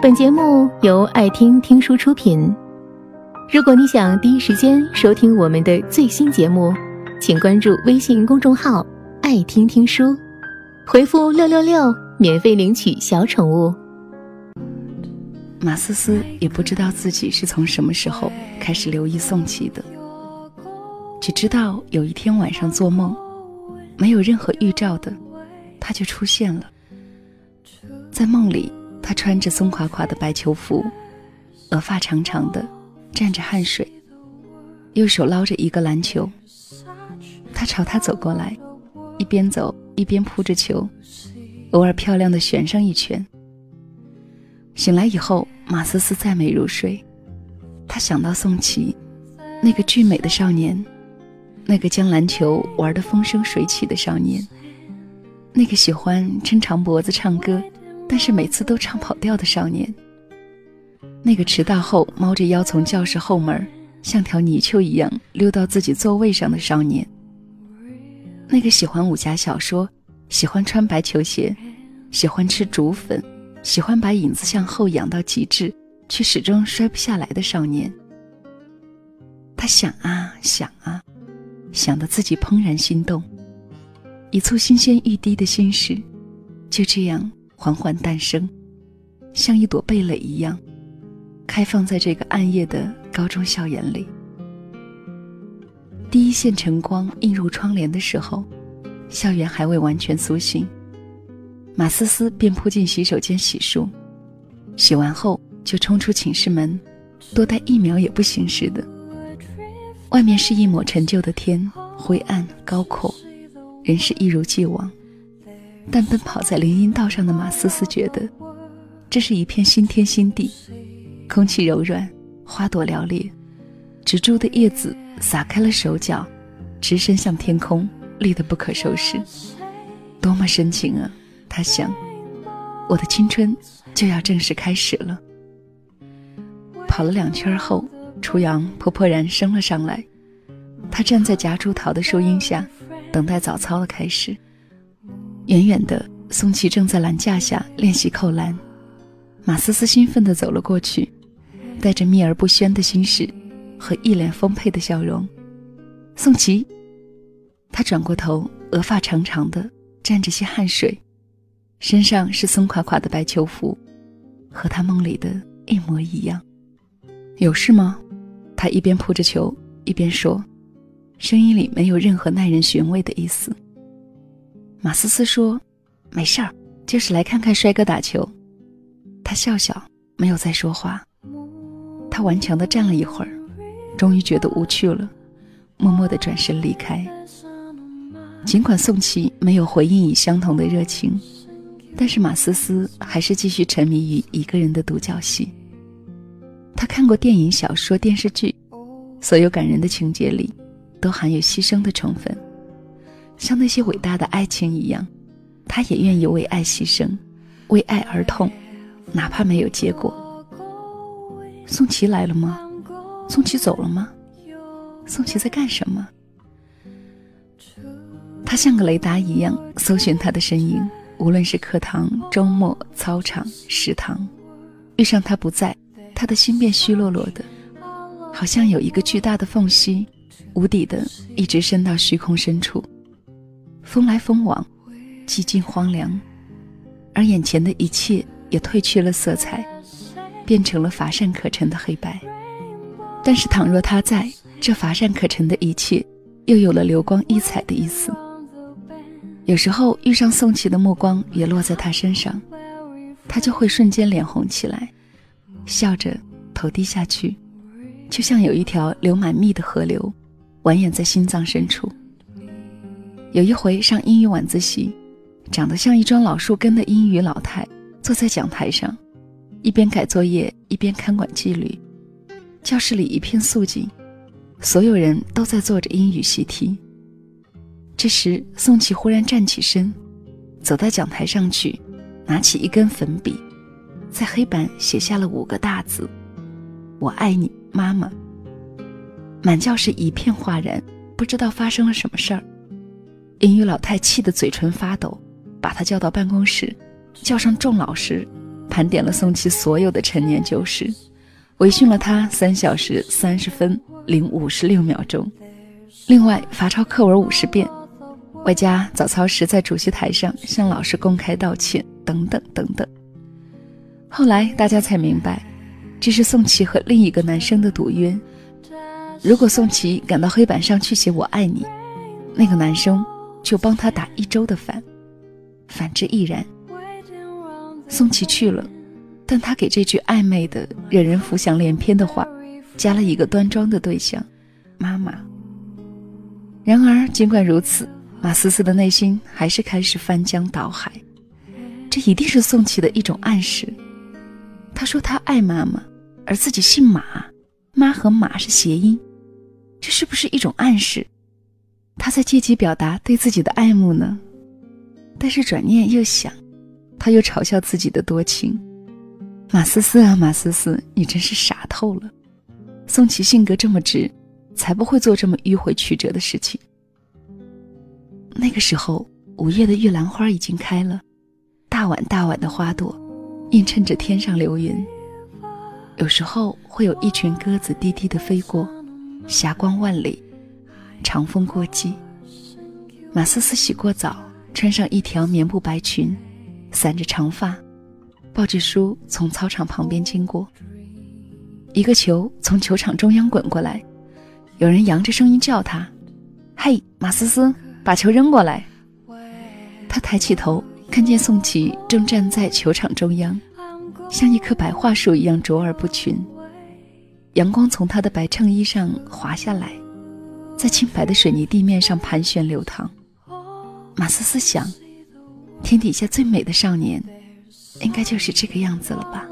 本节目由爱听听书出品。如果你想第一时间收听我们的最新节目，请关注微信公众号“爱听听书”，回复“六六六”免费领取小宠物。马思思也不知道自己是从什么时候开始留意宋琦的，只知道有一天晚上做梦，没有任何预兆的，他就出现了。在梦里，他穿着松垮垮的白球服，额发长长的，沾着汗水，右手捞着一个篮球。他朝他走过来，一边走一边扑着球，偶尔漂亮的旋上一圈。醒来以后，马思思再没入睡。他想到宋琦，那个俊美的少年，那个将篮球玩得风生水起的少年，那个喜欢抻长脖子唱歌。但是每次都唱跑调的少年，那个迟到后猫着腰从教室后门像条泥鳅一样溜到自己座位上的少年，那个喜欢武侠小说、喜欢穿白球鞋、喜欢吃竹粉、喜欢把影子向后仰到极致却始终摔不下来的少年，他想啊想啊，想得自己怦然心动，一簇新鲜欲滴的心事，就这样。缓缓诞生，像一朵蓓蕾一样，开放在这个暗夜的高中校园里。第一线晨光映入窗帘的时候，校园还未完全苏醒，马思思便扑进洗手间洗漱，洗完后就冲出寝室门，多待一秒也不行似的。外面是一抹陈旧的天，灰暗高阔，人是一如既往。但奔跑在林荫道上的马思思觉得，这是一片新天新地，空气柔软，花朵寥烈，植株的叶子撒开了手脚，直伸向天空，绿得不可收拾，多么深情啊！他想，我的青春就要正式开始了。跑了两圈后，初阳泼泼然升了上来，他站在夹竹桃的树荫下，等待早操的开始。远远的，宋琦正在篮架下练习扣篮。马思思兴奋地走了过去，带着秘而不宣的心事和一脸丰沛的笑容。宋琦，他转过头，额发长长的，沾着些汗水，身上是松垮垮的白球服，和他梦里的一模一样。有事吗？他一边扑着球，一边说，声音里没有任何耐人寻味的意思。马思思说：“没事儿，就是来看看帅哥打球。”他笑笑，没有再说话。他顽强地站了一会儿，终于觉得无趣了，默默地转身离开。尽管宋琦没有回应以相同的热情，但是马思思还是继续沉迷于一个人的独角戏。他看过电影、小说、电视剧，所有感人的情节里，都含有牺牲的成分。像那些伟大的爱情一样，他也愿意为爱牺牲，为爱而痛，哪怕没有结果。宋琦来了吗？宋琦走了吗？宋琦在干什么？他像个雷达一样搜寻他的身影，无论是课堂、周末、操场、食堂，遇上他不在，他的心便虚落落的，好像有一个巨大的缝隙，无底的，一直伸到虚空深处。风来风往，寂静荒凉，而眼前的一切也褪去了色彩，变成了乏善可陈的黑白。但是倘若他在，这乏善可陈的一切又有了流光溢彩的意思。有时候遇上宋琦的目光也落在他身上，他就会瞬间脸红起来，笑着头低下去，就像有一条流满蜜的河流，蜿蜒在心脏深处。有一回上英语晚自习，长得像一桩老树根的英语老太坐在讲台上，一边改作业一边看管纪律。教室里一片肃静，所有人都在做着英语习题。这时，宋琦忽然站起身，走到讲台上去，拿起一根粉笔，在黑板写下了五个大字：“我爱你，妈妈。”满教室一片哗然，不知道发生了什么事儿。英语老太气得嘴唇发抖，把他叫到办公室，叫上众老师，盘点了宋琦所有的陈年旧事，围训了他三小时三十分零五十六秒钟，另外罚抄课文五十遍，外加早操时在主席台上向老师公开道歉，等等等等。后来大家才明白，这是宋琦和另一个男生的赌约。如果宋琦赶到黑板上去写“我爱你”，那个男生就帮他打一周的饭；反之亦然。宋琦去了，但他给这句暧昧的、惹人浮想联翩的话，加了一个端庄的对象——妈妈。然而，尽管如此，马思思的内心还是开始翻江倒海。这一定是宋琦的一种暗示。他说他爱妈妈，而自己姓马，妈和马是谐音，这是不是一种暗示？他在借机表达对自己的爱慕呢？但是转念又想，他又嘲笑自己的多情。马思思啊，马思思，你真是傻透了。宋琦性格这么直，才不会做这么迂回曲折的事情。那个时候，午夜的玉兰花已经开了，大碗大碗的花朵。映衬着天上流云，有时候会有一群鸽子低低的飞过，霞光万里，长风过际。马思思洗过澡，穿上一条棉布白裙，散着长发，抱着书从操场旁边经过。一个球从球场中央滚过来，有人扬着声音叫他：“嘿，马思思，把球扔过来。”他抬起头。看见宋琦正站在球场中央，像一棵白桦树一样卓尔不群。阳光从他的白衬衣上滑下来，在清白的水泥地面上盘旋流淌。马思思想，天底下最美的少年，应该就是这个样子了吧？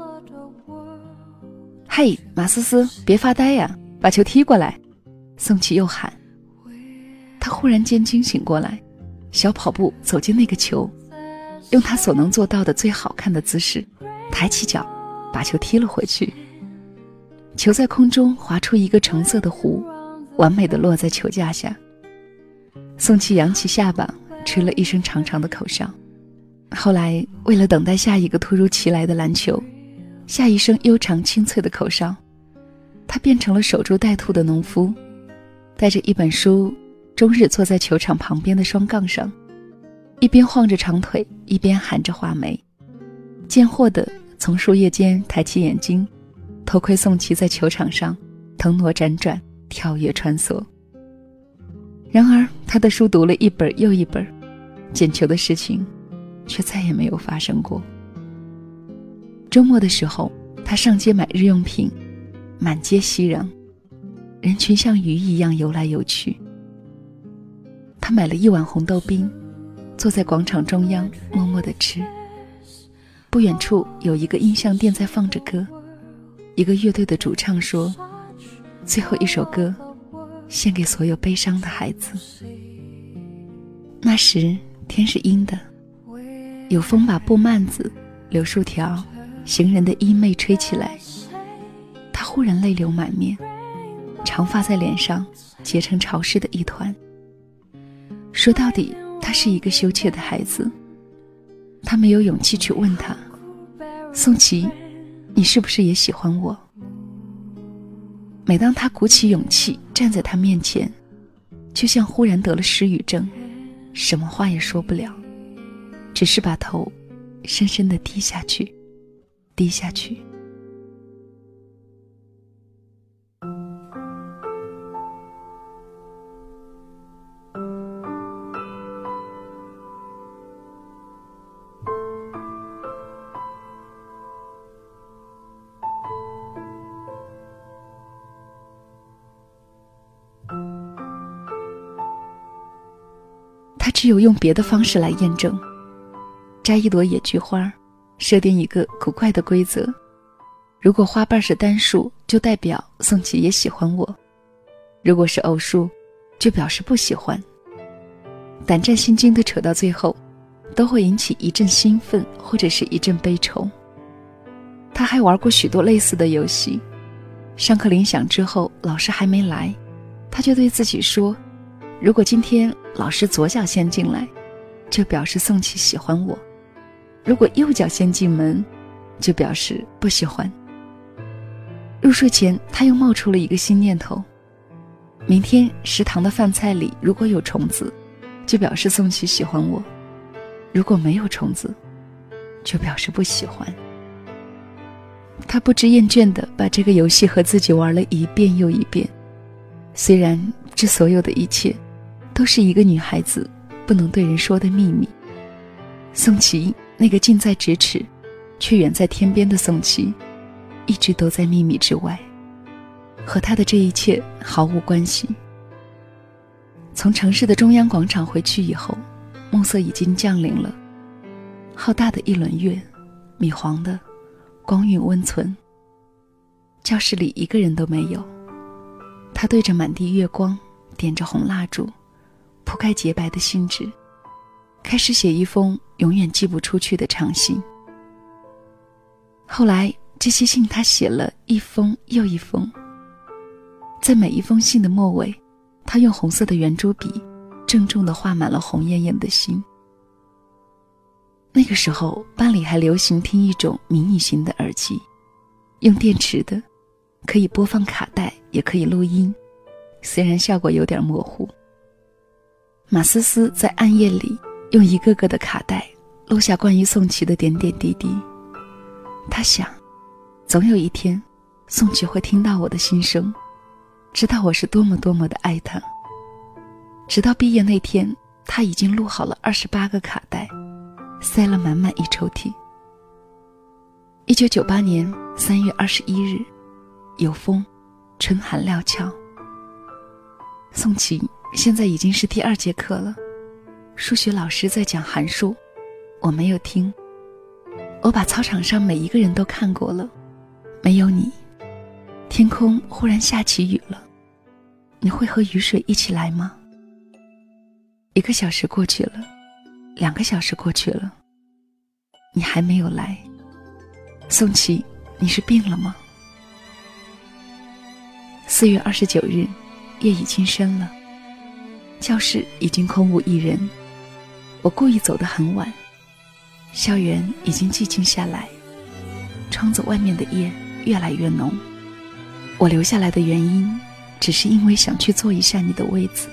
嘿，马思思，别发呆呀，把球踢过来！宋琦又喊。他忽然间惊醒过来，小跑步走进那个球。用他所能做到的最好看的姿势，抬起脚，把球踢了回去。球在空中划出一个橙色的弧，完美的落在球架下。宋琦扬起下巴，吹了一声长长的口哨。后来，为了等待下一个突如其来的篮球，下一声悠长清脆的口哨，他变成了守株待兔的农夫，带着一本书，终日坐在球场旁边的双杠上。一边晃着长腿，一边含着画眉，贱货的从树叶间抬起眼睛，偷窥宋琦在球场上腾挪辗转、跳跃穿梭。然而，他的书读了一本又一本，捡球的事情却再也没有发生过。周末的时候，他上街买日用品，满街熙攘，人群像鱼一样游来游去。他买了一碗红豆冰。坐在广场中央，默默的吃。不远处有一个音像店在放着歌，一个乐队的主唱说：“最后一首歌，献给所有悲伤的孩子。”那时天是阴的，有风把布幔子、柳树条、行人的衣袂吹起来。他忽然泪流满面，长发在脸上结成潮湿的一团。说到底。他是一个羞怯的孩子，他没有勇气去问他：“宋琦，你是不是也喜欢我？”每当他鼓起勇气站在他面前，就像忽然得了失语症，什么话也说不了，只是把头深深的低下去，低下去。只有用别的方式来验证：摘一朵野菊花，设定一个古怪的规则：如果花瓣是单数，就代表宋琦也喜欢我；如果是偶数，就表示不喜欢。胆战心惊的扯到最后，都会引起一阵兴奋或者是一阵悲愁。他还玩过许多类似的游戏。上课铃响之后，老师还没来，他就对自己说。如果今天老师左脚先进来，就表示宋琦喜欢我；如果右脚先进门，就表示不喜欢。入睡前，他又冒出了一个新念头：明天食堂的饭菜里如果有虫子，就表示宋琦喜欢我；如果没有虫子，就表示不喜欢。他不知厌倦地把这个游戏和自己玩了一遍又一遍。虽然这所有的一切，都是一个女孩子不能对人说的秘密。宋琦那个近在咫尺，却远在天边的宋琦。一直都在秘密之外，和他的这一切毫无关系。从城市的中央广场回去以后，暮色已经降临了。浩大的一轮月，米黄的，光晕温存。教室里一个人都没有。他对着满地月光，点着红蜡烛，铺开洁白的信纸，开始写一封永远寄不出去的长信。后来。这些信他写了一封又一封，在每一封信的末尾，他用红色的圆珠笔，郑重地画满了红艳艳的心。那个时候，班里还流行听一种迷你型的耳机，用电池的，可以播放卡带，也可以录音，虽然效果有点模糊。马思思在暗夜里用一个个的卡带录下关于宋琦的点点滴滴，他想。总有一天，宋琦会听到我的心声，知道我是多么多么的爱他。直到毕业那天，他已经录好了二十八个卡带，塞了满满一抽屉。一九九八年三月二十一日，有风，春寒料峭。宋琦现在已经是第二节课了，数学老师在讲函数，我没有听。我把操场上每一个人都看过了。没有你，天空忽然下起雨了，你会和雨水一起来吗？一个小时过去了，两个小时过去了，你还没有来。宋琦，你是病了吗？四月二十九日，夜已经深了，教室已经空无一人。我故意走得很晚，校园已经寂静下来，窗子外面的夜。越来越浓。我留下来的原因，只是因为想去坐一下你的位子。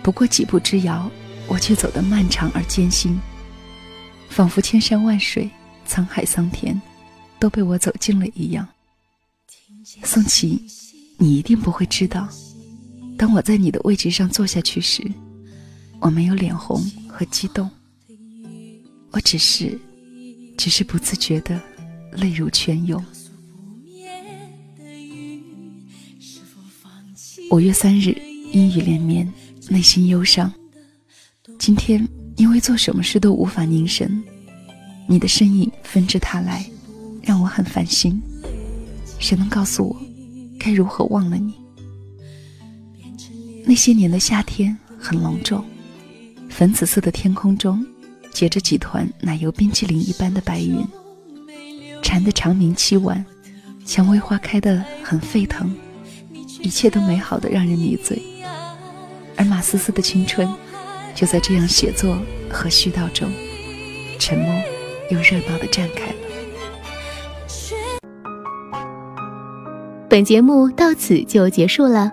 不过几步之遥，我却走得漫长而艰辛，仿佛千山万水、沧海桑田，都被我走进了一样。宋琦，你一定不会知道，当我在你的位置上坐下去时，我没有脸红和激动，我只是，只是不自觉的泪如泉涌。五月三日，阴雨连绵，内心忧伤。今天因为做什么事都无法凝神，你的身影纷至沓来，让我很烦心。谁能告诉我，该如何忘了你？那些年的夏天很隆重，粉紫色的天空中结着几团奶油冰淇淋一般的白云，蝉的长鸣凄婉，蔷薇花开得很沸腾。一切都美好的让人迷醉，而马思思的青春就在这样写作和絮叨中，沉默又热闹的绽开了。本节目到此就结束了，